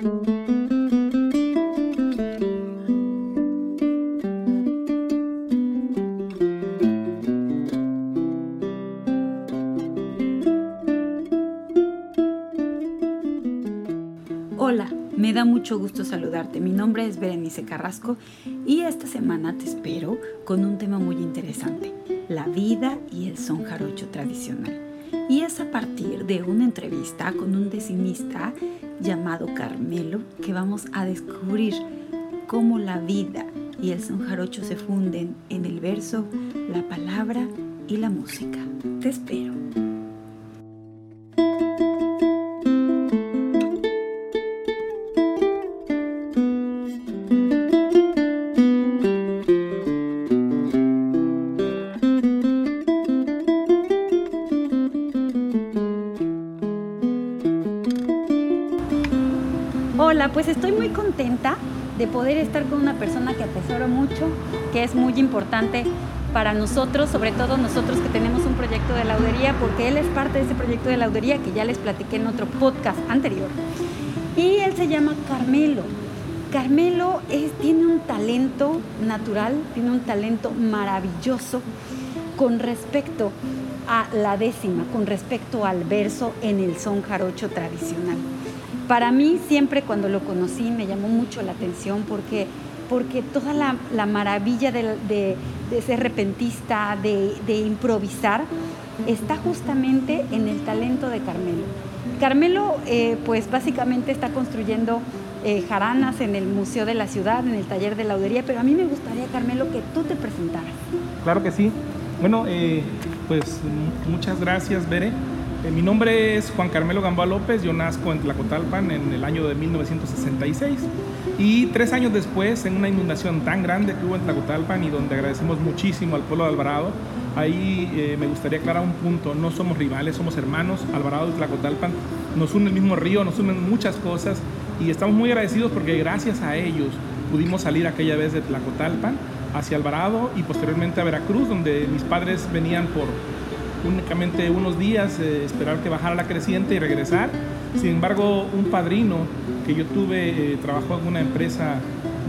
Hola, me da mucho gusto saludarte. Mi nombre es Berenice Carrasco y esta semana te espero con un tema muy interesante, la vida y el son jarocho tradicional. Y es a partir de una entrevista con un decimista llamado Carmelo que vamos a descubrir cómo la vida y el son jarocho se funden en el verso, la palabra y la música. Te espero. Contenta de poder estar con una persona que atesoro mucho, que es muy importante para nosotros, sobre todo nosotros que tenemos un proyecto de laudería, porque él es parte de ese proyecto de laudería que ya les platiqué en otro podcast anterior. Y él se llama Carmelo. Carmelo tiene un talento natural, tiene un talento maravilloso con respecto a la décima, con respecto al verso en el son jarocho tradicional. Para mí siempre cuando lo conocí me llamó mucho la atención porque, porque toda la, maravilla de, ser repentista, de, improvisar, está justamente en el talento de Carmelo. Carmelo eh, pues básicamente está construyendo eh, jaranas en el Museo de la Ciudad, en el taller de laudería, pero a mí me gustaría, Carmelo, que tú te presentaras. Claro que sí. Bueno, eh, pues muchas gracias, Bere. Eh, mi nombre es Juan Carmelo Gamboa López, yo nazco en Tlacotalpan en el año de 1966 y tres años después, en una inundación tan grande que hubo en Tlacotalpan y donde agradecemos muchísimo al pueblo de Alvarado, ahí eh, me gustaría aclarar un punto, no somos rivales, somos hermanos, Alvarado y Tlacotalpan, nos une el mismo río, nos unen muchas cosas y estamos muy agradecidos porque gracias a ellos pudimos salir aquella vez de Tlacotalpan hacia Alvarado y posteriormente a Veracruz, donde mis padres venían por únicamente unos días, eh, esperar que bajara la creciente y regresar. Sin embargo, un padrino que yo tuve eh, trabajó en una empresa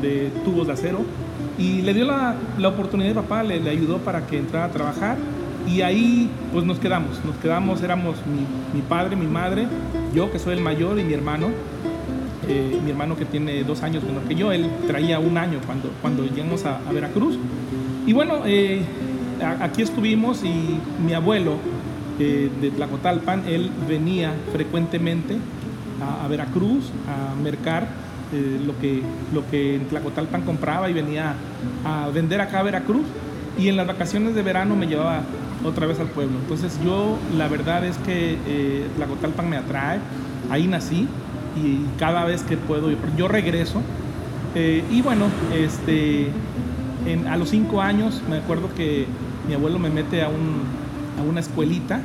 de tubos de acero y le dio la, la oportunidad, papá le, le, ayudó para que entrara a trabajar y ahí pues nos quedamos, nos quedamos, éramos mi, mi padre, mi madre, yo que soy el mayor y mi hermano, eh, mi hermano que tiene dos años menor que yo, él traía un año cuando, cuando llegamos a, a Veracruz. Y bueno, aquí estuvimos y mi abuelo eh, de Tlacotalpan, él venía frecuentemente a, Veracruz a mercar eh, lo, que, lo que en Tlacotalpan compraba y venía a vender acá a Veracruz y en las vacaciones de verano me llevaba otra vez al pueblo. Entonces yo la verdad es que eh, Tlacotalpan me atrae, ahí nací y cada vez que puedo yo regreso. y bueno, este, a los cinco años me acuerdo que mi abuelo me mete a, una escuelita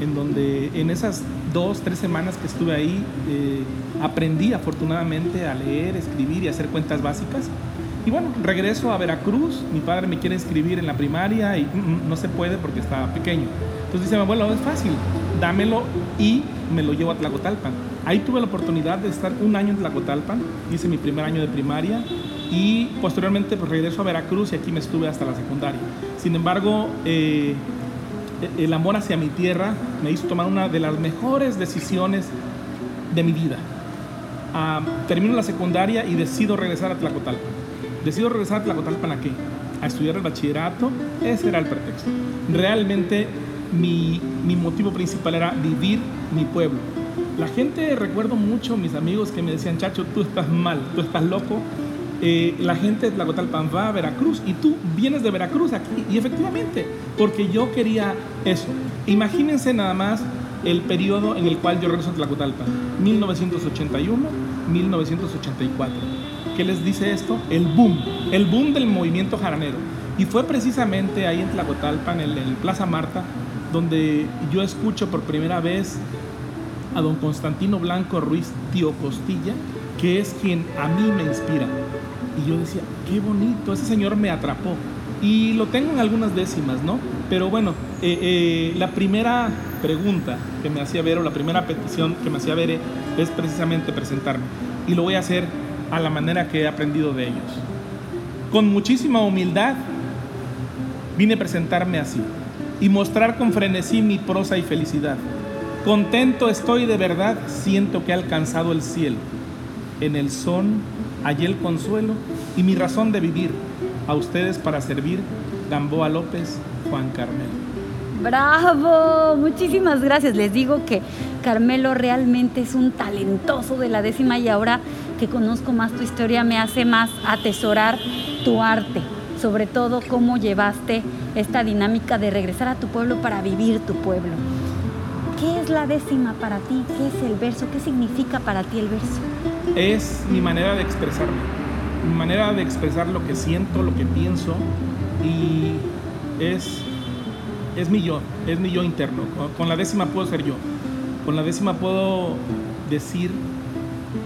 en donde en esas dos, tres semanas que estuve ahí eh, aprendí afortunadamente a leer, escribir y hacer cuentas básicas. Y bueno, regreso a Veracruz, mi padre me quiere inscribir en la primaria y mm, mm, no se puede porque está pequeño. Entonces dice mi abuelo, es fácil, dámelo y me lo llevo a Tlacotalpan. Ahí tuve la oportunidad de estar un año en Tlacotalpan, hice mi primer año de primaria y posteriormente pues regreso a Veracruz y aquí me estuve hasta la secundaria. Sin embargo, eh, el amor hacia mi tierra me hizo tomar una de las mejores decisiones de mi vida. Ah, termino la secundaria y decido regresar a Tlacotalpan. Decido regresar a Tlacotalpan a qué? A estudiar el bachillerato. Ese era el pretexto. Realmente mi, mi motivo principal era vivir mi pueblo. La gente, recuerdo mucho mis amigos que me decían, Chacho, tú estás mal, tú estás loco, eh, la gente de Tlacotalpan va a Veracruz y tú vienes de Veracruz aquí. Y efectivamente, porque yo quería eso. Imagínense nada más el periodo en el cual yo regreso a Tlacotalpan, 1981, 1984. ¿Qué les dice esto? El boom, el boom del movimiento jaranero. Y fue precisamente ahí en Tlacotalpan, en, en Plaza Marta, donde yo escucho por primera vez a don Constantino Blanco Ruiz Tío Costilla, que es quien a mí me inspira. Y yo decía, qué bonito, ese señor me atrapó. Y lo tengo en algunas décimas, ¿no? Pero bueno, eh, eh, la primera pregunta que me hacía Vero, la primera petición que me hacía Vere es precisamente presentarme. Y lo voy a hacer a la manera que he aprendido de ellos. Con muchísima humildad vine a presentarme así y mostrar con frenesí mi prosa y felicidad. Contento estoy de verdad, siento que he alcanzado el cielo. En el son hallé el consuelo y mi razón de vivir. A ustedes para servir, Gamboa López, Juan Carmelo. Bravo, muchísimas gracias. Les digo que Carmelo realmente es un talentoso de la décima y ahora que conozco más tu historia me hace más atesorar tu arte, sobre todo cómo llevaste esta dinámica de regresar a tu pueblo para vivir tu pueblo. ¿Qué es la décima para ti? ¿Qué es el verso? ¿Qué significa para ti el verso? Es mi manera de expresarme, mi manera de expresar lo que siento, lo que pienso y es, es mi yo, es mi yo interno. Con la décima puedo ser yo, con la décima puedo decir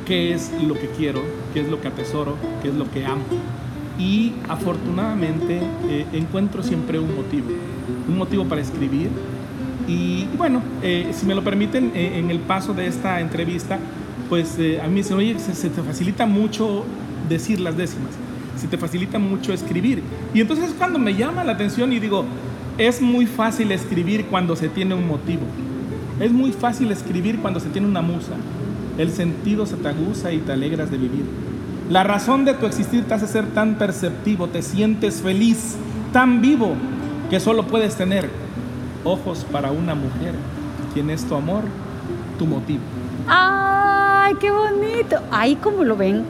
qué es lo que quiero, qué es lo que atesoro, qué es lo que amo y afortunadamente eh, encuentro siempre un motivo, un motivo para escribir. Y, bueno, eh, si me lo permiten, eh, en el paso de esta entrevista, pues a mí me dicen, oye, se, te facilita mucho decir las décimas, se te facilita mucho escribir. Y entonces es cuando me llama la atención y digo, es muy fácil escribir cuando se tiene un motivo. Es muy fácil escribir cuando se tiene una musa. El sentido se te aguza y te alegras de vivir. La razón de tu existir te hace ser tan perceptivo, te sientes feliz, tan vivo, que solo puedes tener ojos para una mujer, quien es tu amor, tu motivo. ¡Ay, qué bonito! Ahí como lo ven,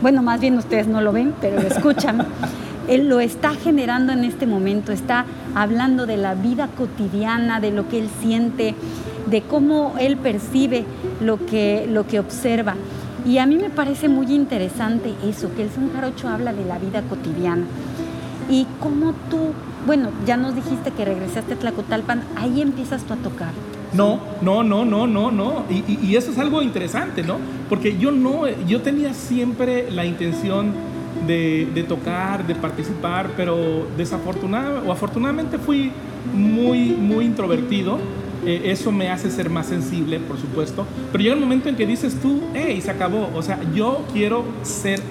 bueno, más bien ustedes no lo ven, pero lo escuchan. él lo está generando en este momento, está hablando de la vida cotidiana, de lo que él siente, de cómo él percibe lo que, lo que observa. Y a mí me parece muy interesante eso, que el son jarocho habla de la vida cotidiana. Y cómo tú, bueno, ya nos dijiste que regresaste a Tlacotalpan, ahí empiezas tú a tocar. No, no, no, no, no, no. Y, eso es algo interesante, ¿no? Porque yo no, yo tenía siempre la intención de, tocar, de participar, pero desafortunadamente o afortunadamente fui muy, muy introvertido eh, eso me hace ser más sensible, por supuesto, pero llega el momento en que dices tú, hey, se acabó, o sea, yo quiero ser,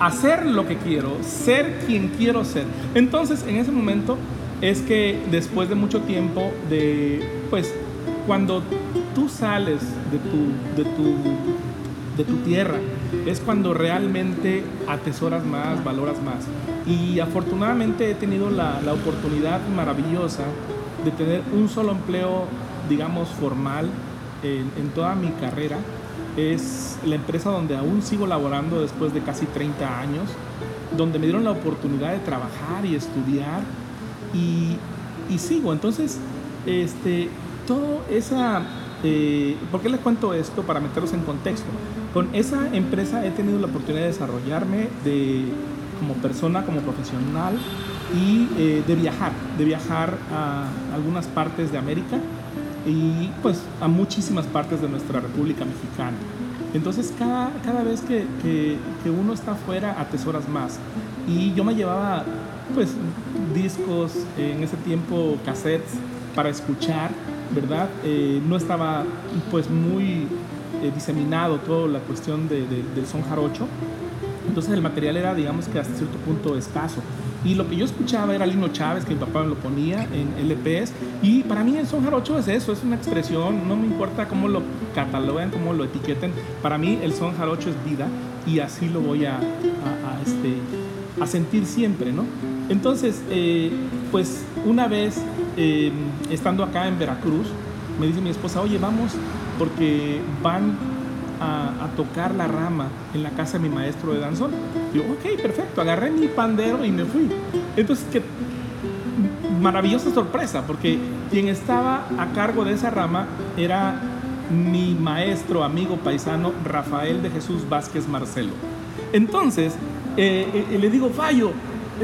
hacer lo que quiero, ser quien quiero ser. Entonces, en ese momento es que después de mucho tiempo de, pues, cuando tú sales de tu, de tu, de tu tierra, es cuando realmente atesoras más, valoras más. Y afortunadamente he tenido la, la oportunidad maravillosa de tener un solo empleo, digamos, formal en, toda mi carrera. Es la empresa donde aún sigo laborando después de casi 30 años, donde me dieron la oportunidad de trabajar y estudiar y, y sigo. Entonces, este, todo esa... Eh, ¿Por qué les cuento esto? Para meterlos en contexto. Con esa empresa he tenido la oportunidad de desarrollarme de, como persona, como profesional, y eh, de viajar, de viajar a algunas partes de América y pues a muchísimas partes de nuestra República Mexicana. Entonces cada, cada vez que, que, uno está afuera atesoras más. Y yo me llevaba pues discos, en ese tiempo cassettes para escuchar, ¿verdad? Eh, no estaba pues muy eh, diseminado toda la cuestión de, del son jarocho. Entonces el material era digamos que hasta cierto punto escaso. Y lo que yo escuchaba era Lino Chávez, que mi papá me lo ponía en LPs. Y para mí el son jarocho es eso, es una expresión. No me importa cómo lo cataloguen, cómo lo etiqueten. Para mí el son jarocho es vida y así lo voy a, a, este, a sentir siempre, ¿no? Entonces, eh, pues una vez eh, estando acá en Veracruz, me dice mi esposa, oye, vamos, porque van a, tocar la rama en la casa de mi maestro de danzón. Yo, ok, perfecto, agarré mi pandero y me fui. Entonces, qué maravillosa sorpresa, porque quien estaba a cargo de esa rama era mi maestro, amigo paisano, Rafael de Jesús Vázquez Marcelo. Entonces, eh, eh, le digo, Fallo,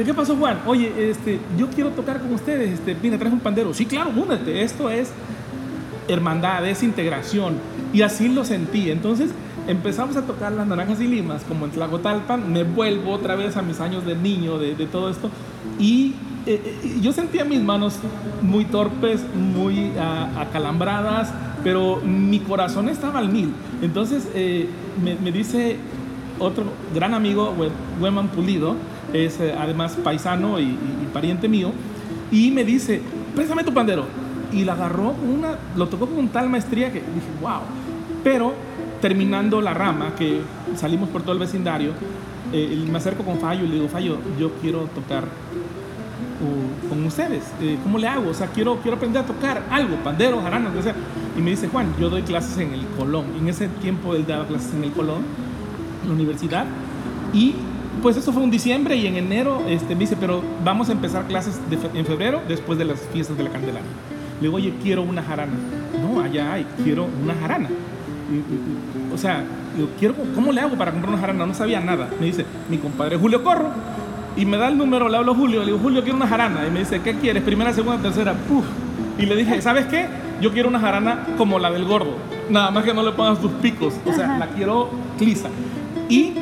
¿qué pasó Juan? Oye, este, yo quiero tocar con ustedes, este, mira, traes un pandero. Sí, claro, únete, esto es hermandad, es integración. Y así lo sentí. Entonces empezamos a tocar las naranjas y limas, como en Tlacotalpan, me vuelvo otra vez a mis años de niño, de, todo esto, y eh, yo sentía mis manos muy torpes, muy ah, acalambradas, pero mi corazón estaba al mil. Entonces me, dice otro gran amigo, Weman Pulido, es además paisano y, y, pariente mío, y me dice, préstame tu pandero. Y la agarró, una, lo tocó con tal maestría que dije, wow. Pero terminando la rama, que salimos por todo el vecindario, eh, me acerco con Fallo y le digo, Fallo, yo quiero tocar uh, con ustedes. Eh, ¿Cómo le hago? O sea, quiero, quiero aprender a tocar algo, pandero, jarana, lo sea. Y me dice, Juan, yo doy clases en el Colón. En ese tiempo él daba clases en el Colón, en la universidad. Y pues eso fue un diciembre y en enero este, me dice, pero vamos a empezar clases en febrero después de las fiestas de la Candelaria. Le digo, oye, quiero una jarana. No, allá hay, quiero una jarana. O sea, quiero, ¿cómo le hago para comprar una jarana? No sabía nada. Me dice, mi compadre Julio Corro. Y me da el número, le hablo a Julio, le digo, Julio, quiero una jarana. Y me dice, ¿qué quieres? Primera, segunda, tercera. Puf. Y le dije, ¿sabes qué? Yo quiero una jarana como la del gordo. Nada más que no le pongas tus picos. O sea, la quiero clisa. Y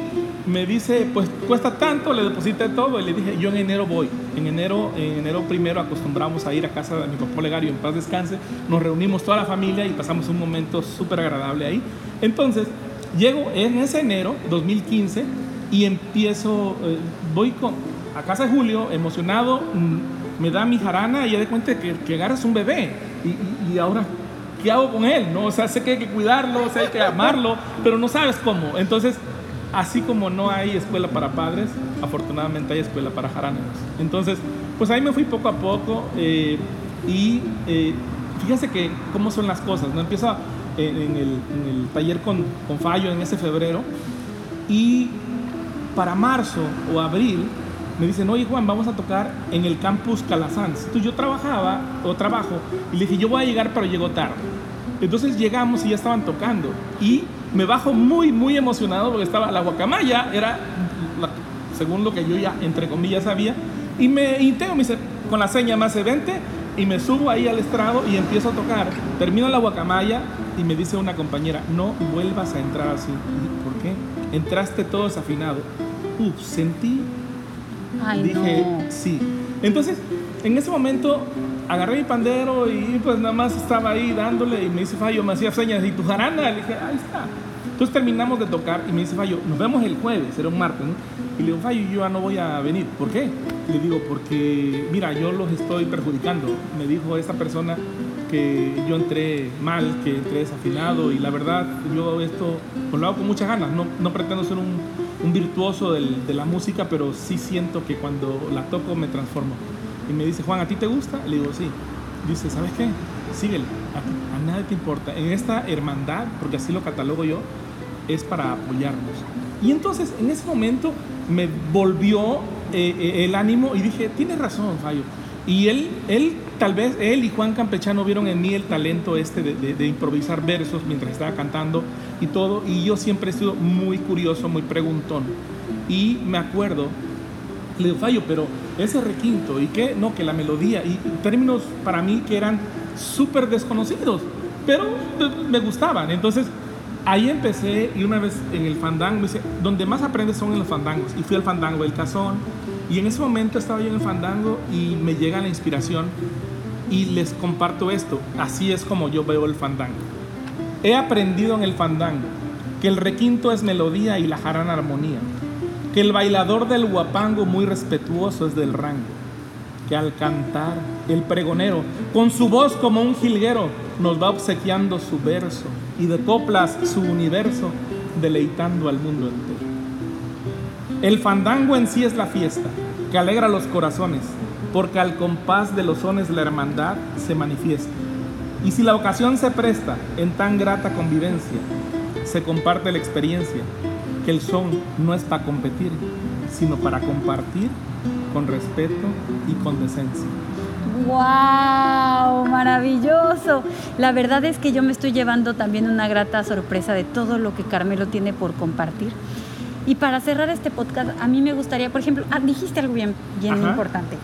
me dice, pues cuesta tanto, le deposité todo y le dije, yo en enero voy. En enero, en enero primero acostumbramos a ir a casa de mi papá Legario en paz descanse, nos reunimos toda la familia y pasamos un momento súper agradable ahí. Entonces, llego en ese enero 2015 y empiezo, eh, voy con, a casa de Julio, emocionado, mm, me da mi jarana y ya de cuenta que, que agarras un bebé y, y, ahora, ¿qué hago con él? ¿No? O sea, sé que hay que cuidarlo, sé que hay que amarlo, pero no sabes cómo. Entonces, así como no hay escuela para padres, afortunadamente hay escuela para jaraneros. Entonces, pues ahí me fui poco a poco eh, y eh, fíjense que cómo son las cosas, ¿no? Empiezo en, el, taller con, con, Fallo en ese febrero y para marzo o abril me dicen, oye Juan, vamos a tocar en el campus Calasanz. Entonces yo trabajaba o trabajo y le dije, yo voy a llegar pero llego tarde. Entonces llegamos y ya estaban tocando y me bajo muy, muy emocionado porque estaba la guacamaya, era según lo que yo ya, entre comillas, sabía, y me intento, me dice, con la seña más evente, y me subo ahí al estrado y empiezo a tocar. Termino la guacamaya y me dice una compañera, no vuelvas a entrar así. ¿Por qué? Entraste todo desafinado. Uf, sentí. dije, sí. Entonces, en ese momento agarré mi pandero y pues nada más estaba ahí dándole y me dice Fallo, me hacía señas, ¿y tu jarana? Le dije, ahí está. Entonces terminamos de tocar y me dice Fallo, nos vemos el jueves, era un martes, ¿no? Y le digo, Fallo, yo ya no voy a venir. ¿Por qué? Le digo, porque, mira, yo los estoy perjudicando. Me dijo esta persona que yo entré mal, que entré desafinado y la verdad, yo esto pues lo hago con muchas ganas. No, no pretendo ser un, un virtuoso del, de la música, pero sí siento que cuando la toco me transformo. Y me dice, Juan, ¿a ti te gusta? Le digo, sí. Dice, ¿sabes qué? Síguele, a, a nadie te importa. En esta hermandad, porque así lo catalogo yo, es para apoyarnos. Y entonces, en ese momento, me volvió eh, eh, el ánimo y dije, tienes razón, Fallo. Y él, él, tal vez, él y Juan Campechano vieron en mí el talento este de, de, de, improvisar versos mientras estaba cantando y todo. Y yo siempre he sido muy curioso, muy preguntón. Y me acuerdo, le Fallo, pero ese requinto y que no, que la melodía y términos para mí que eran súper desconocidos, pero me gustaban. Entonces ahí empecé y una vez en el fandango, dice, donde más aprendes son en los fandangos. Y fui al fandango del Cazón y en ese momento estaba yo en el fandango y me llega la inspiración y les comparto esto. Así es como yo veo el fandango. He aprendido en el fandango que el requinto es melodía y la jarana armonía que el bailador del guapango muy respetuoso es del rango, que al cantar el pregonero, con su voz como un jilguero, nos va obsequiando su verso y de coplas su universo, deleitando al mundo entero. El fandango en sí es la fiesta, que alegra los corazones, porque al compás de los sones la hermandad se manifiesta. Y si la ocasión se presta en tan grata convivencia, se comparte la experiencia, que el son no es para competir, sino para compartir con respeto y con decencia. ¡Wow! Maravilloso. La verdad es que yo me estoy llevando también una grata sorpresa de todo lo que Carmelo tiene por compartir. Y para cerrar este podcast, a mí me gustaría, por ejemplo, ah, dijiste algo bien, bien importante.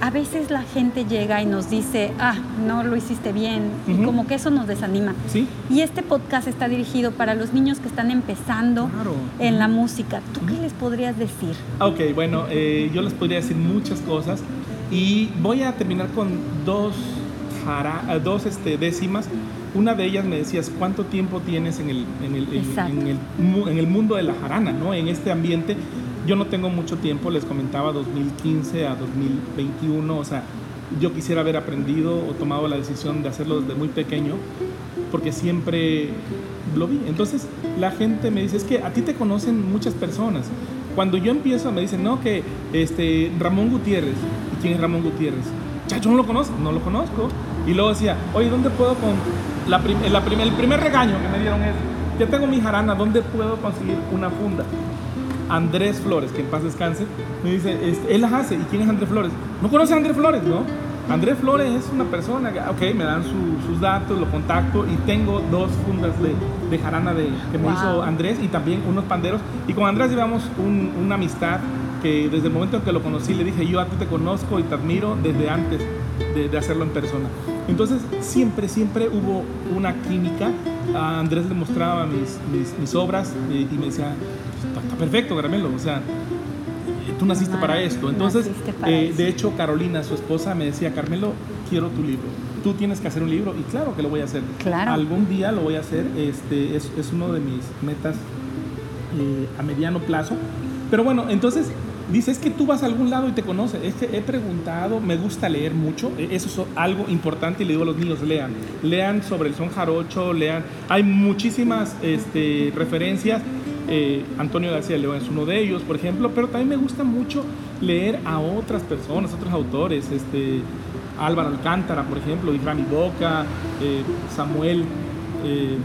A veces la gente llega y nos dice, ah, no lo hiciste bien, y Ujú. como que eso nos desanima. Sí. Y este podcast está dirigido para los niños que están empezando Claro. en la música. ¿Tú qué les podrías decir? Ok, bueno, eh, yo les podría decir muchas cosas y voy a terminar con dos, jara- eh, dos este, décimas. Una de ellas me decías, ¿cuánto tiempo tienes en el, en el, en- en el, en el mundo de la jarana, ¿no? en este ambiente? Yo no tengo mucho tiempo, les comentaba 2015 a 2021, o sea, yo quisiera haber aprendido o tomado la decisión de hacerlo desde muy pequeño, porque siempre lo vi. Entonces la gente me dice, es que a ti te conocen muchas personas. Cuando yo empiezo me dicen, no, que este, Ramón Gutiérrez. ¿Y quién es Ramón Gutiérrez? Yo no lo conozco, no lo conozco. Y luego decía, oye, ¿dónde puedo con la prim- la prim- el primer regaño que me dieron es, ya tengo mi jarana, ¿dónde puedo conseguir una funda? Andrés Flores, que en paz descanse, me dice, él las hace. ¿Y quién es Andrés Flores? No conoce a Andrés Flores, ¿no? Andrés Flores es una persona, que, ok, me dan su- sus datos, lo contacto y tengo dos fundas de, de jarana de, que me Wow. hizo Andrés y también unos panderos. Y con Andrés llevamos un- una amistad que desde el momento en que lo conocí le dije, yo a ti te conozco y te admiro desde antes de, de hacerlo en persona. Entonces siempre, siempre hubo una química. A Andrés le mostraba mis, mis, mis obras eh, y me decía, está, está perfecto, Caramelo, o sea, tú naciste Ah, para esto. Entonces, para eh, de hecho, Carolina, su esposa, me decía, Carmelo, quiero tu libro. Tú tienes que hacer un libro y claro que lo voy a hacer. Claro. Algún día lo voy a hacer. Este, es, es uno de mis metas eh, a mediano plazo. Pero bueno, entonces dice, es que tú vas a algún lado y te conoces. Es que he preguntado, me gusta leer mucho. e- Eso es algo importante y le digo a los niños, lean. Lean sobre el son jarocho, lean. Hay muchísimas este, referencias. Eh, Antonio García León es uno de ellos, por ejemplo, pero también me gusta mucho leer a otras personas, otros autores, este, Álvaro Alcántara, por ejemplo, Iframi Boca, eh, Samuel, eh,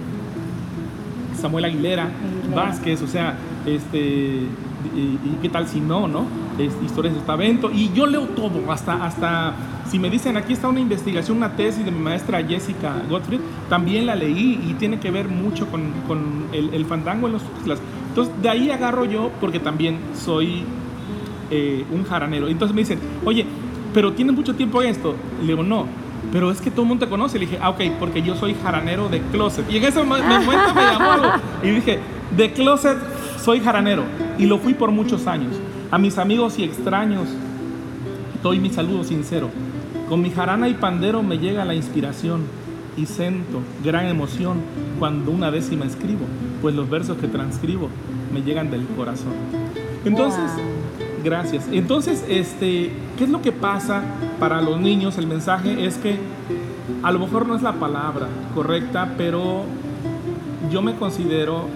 Samuel Aguilera, Aguilera. Vázquez, o sea, este, y, y qué tal si no, ¿no? Historias de evento, y yo leo todo, hasta, hasta, si me dicen, aquí está una investigación, una tesis de mi maestra Jessica Gottfried, también la leí y tiene que ver mucho con, con el, el fandango en los Tuxtlas. Entonces, de ahí agarro yo, porque también soy eh, un jaranero. Entonces me dicen, oye, pero tienes mucho tiempo esto. Le digo, no, pero es que todo el mundo te conoce. Le dije, ah, ok, porque yo soy jaranero de closet. Y en ese mo- momento me llamó. Y dije, de closet soy jaranero. Y lo fui por muchos años. A mis amigos y extraños doy mi saludo sincero. Con mi jarana y pandero me llega la inspiración y siento gran emoción cuando una décima escribo, pues los versos que transcribo me llegan del corazón. Entonces, Wow. gracias. Entonces, este, ¿qué es lo que pasa para los niños? El mensaje es que a lo mejor no es la palabra correcta, pero yo me considero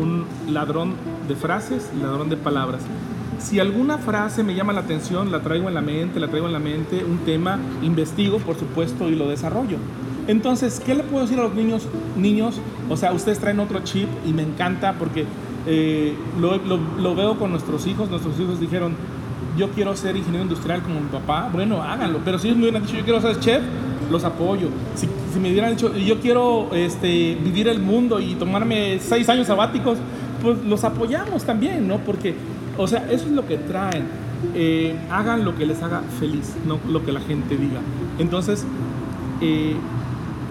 un ladrón de frases, ladrón de palabras. Si alguna frase me llama la atención, la traigo en la mente, la traigo en la mente, un tema, investigo, por supuesto, y lo desarrollo. Entonces, ¿qué le puedo decir a los niños? Niños, o sea, ustedes traen otro chip y me encanta porque eh, lo, lo- lo veo con nuestros hijos. Nuestros hijos dijeron, yo quiero ser ingeniero industrial como mi papá. Bueno, háganlo. Pero si ellos me hubieran dicho, yo quiero ser chef, los apoyo. Si, si me hubieran dicho, yo quiero este, vivir el mundo y tomarme seis años sabáticos, pues los apoyamos también, ¿no? Porque, o sea, eso es lo que traen. Eh, hagan lo que les haga feliz, no lo que la gente diga. Entonces, eh,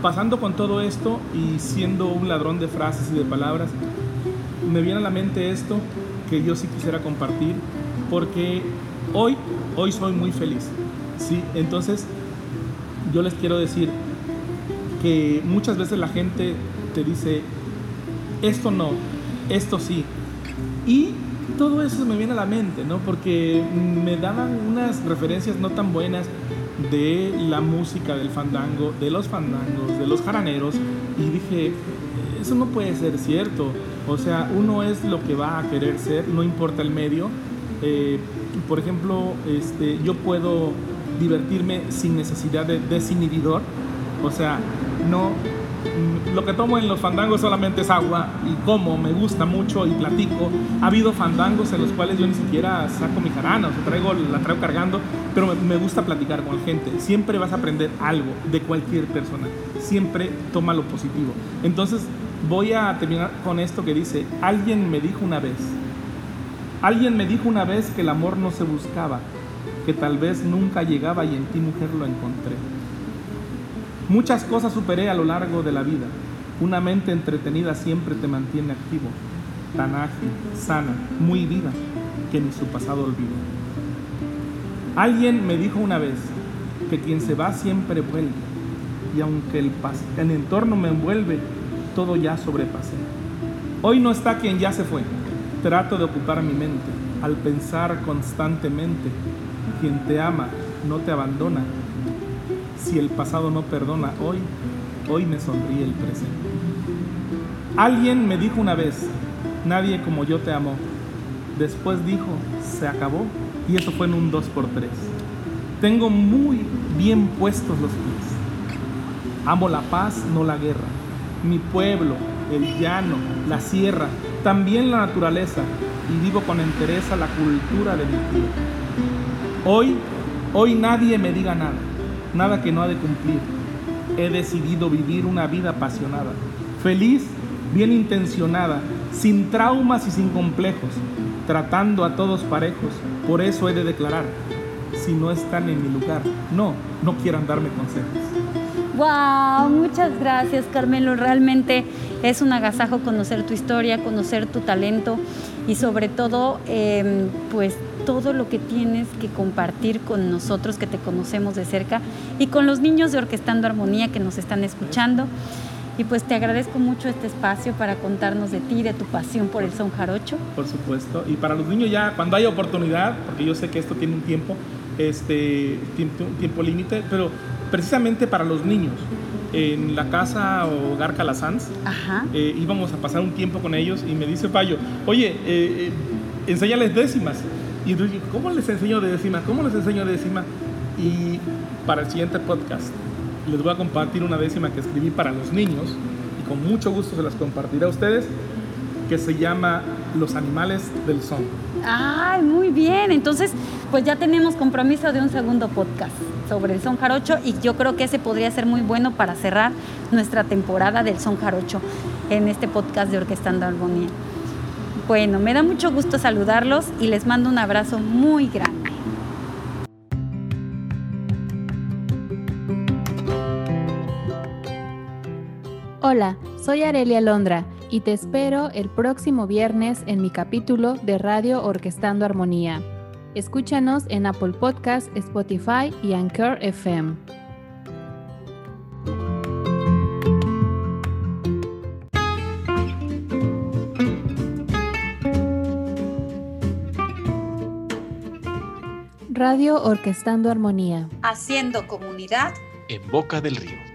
pasando con todo esto y siendo un ladrón de frases y de palabras, me viene a la mente esto que yo sí quisiera compartir, porque hoy, hoy soy muy feliz. ¿sí? Entonces, yo les quiero decir que muchas veces la gente te dice, esto no, esto sí. Y todo eso me viene a la mente, ¿no? Porque me daban unas referencias no tan buenas de la música del fandango, de los fandangos, de los jaraneros, y dije, eso no puede ser cierto. O sea, uno es lo que va a querer ser, no importa el medio. Eh, por ejemplo, este, yo puedo divertirme sin necesidad de desinhibidor. O sea, no lo que tomo en los fandangos solamente es agua y como, me gusta mucho y platico. Ha habido fandangos en los cuales yo ni siquiera saco mi jarana, o sea, traigo, la traigo cargando, pero me, gusta platicar con gente. Siempre vas a aprender algo de cualquier persona. Siempre toma lo positivo. Entonces, voy a terminar con esto que dice, alguien me dijo una vez, alguien me dijo una vez que el amor no se buscaba, que tal vez nunca llegaba y en ti mujer lo encontré. Muchas cosas superé a lo largo de la vida. Una mente entretenida siempre te mantiene activo, tan ágil, sana, muy viva, que ni su pasado olvido. Alguien me dijo una vez que quien se va siempre vuelve, y aunque el, el entorno me envuelve, todo ya sobrepasé. Hoy no está quien ya se fue. Trato de ocupar mi mente al pensar constantemente, quien te ama no te abandona. Si el pasado no perdona hoy, hoy me sonríe el presente. Alguien me dijo una vez, nadie como yo te amó. Después dijo, se acabó y eso fue en un 2x3. Tengo muy bien puestos los pies. Amo la paz, no la guerra. Mi pueblo, el llano, la sierra, también la naturaleza y vivo con entereza la cultura de mi tierra. Hoy, hoy nadie me diga nada, nada que no ha de cumplir. He decidido vivir una vida apasionada, feliz, bien intencionada, sin traumas y sin complejos, tratando a todos parejos. Por eso he de declarar, si no están en mi lugar, no, no quieran darme consejos. Wow, muchas gracias Carmelo. Realmente es un agasajo conocer tu historia, conocer tu talento y sobre todo, em, pues todo lo que tienes que compartir con nosotros que te conocemos de cerca y con los niños de Orquestando Armonía que nos están escuchando. Y pues te agradezco mucho este espacio para contarnos de ti, de tu pasión por el son jarocho. Por supuesto. Y para los niños ya, cuando haya oportunidad, porque yo sé que esto tiene un tiempo, este, tiempo, tiempo límite, pero precisamente para los niños. En la casa Hogar Calasanz eh, íbamos a pasar un tiempo con ellos y me dice Payo, oye, eh, eh, enséñales décimas. Y yo ¿cómo les enseño de décima? ¿Cómo les enseño de décima? Y para el siguiente podcast les voy a compartir una décima que escribí para los niños y con mucho gusto se las compartiré a ustedes, que se llama Los animales del son. Ay, muy bien. Entonces, pues ya tenemos compromiso de un segundo podcast sobre el son jarocho y yo creo que ese podría ser muy bueno para cerrar nuestra temporada del son jarocho en este podcast de Orquestando Armonía. Bueno, me da mucho gusto saludarlos y les mando un abrazo muy grande. Hola, soy Arelia Londra y te espero el próximo viernes en mi capítulo de Radio Orquestando Armonía. Escúchanos en Apple Podcast, Spotify y Anchor FM. Radio Orquestando Armonía. Haciendo comunidad en Boca del Río.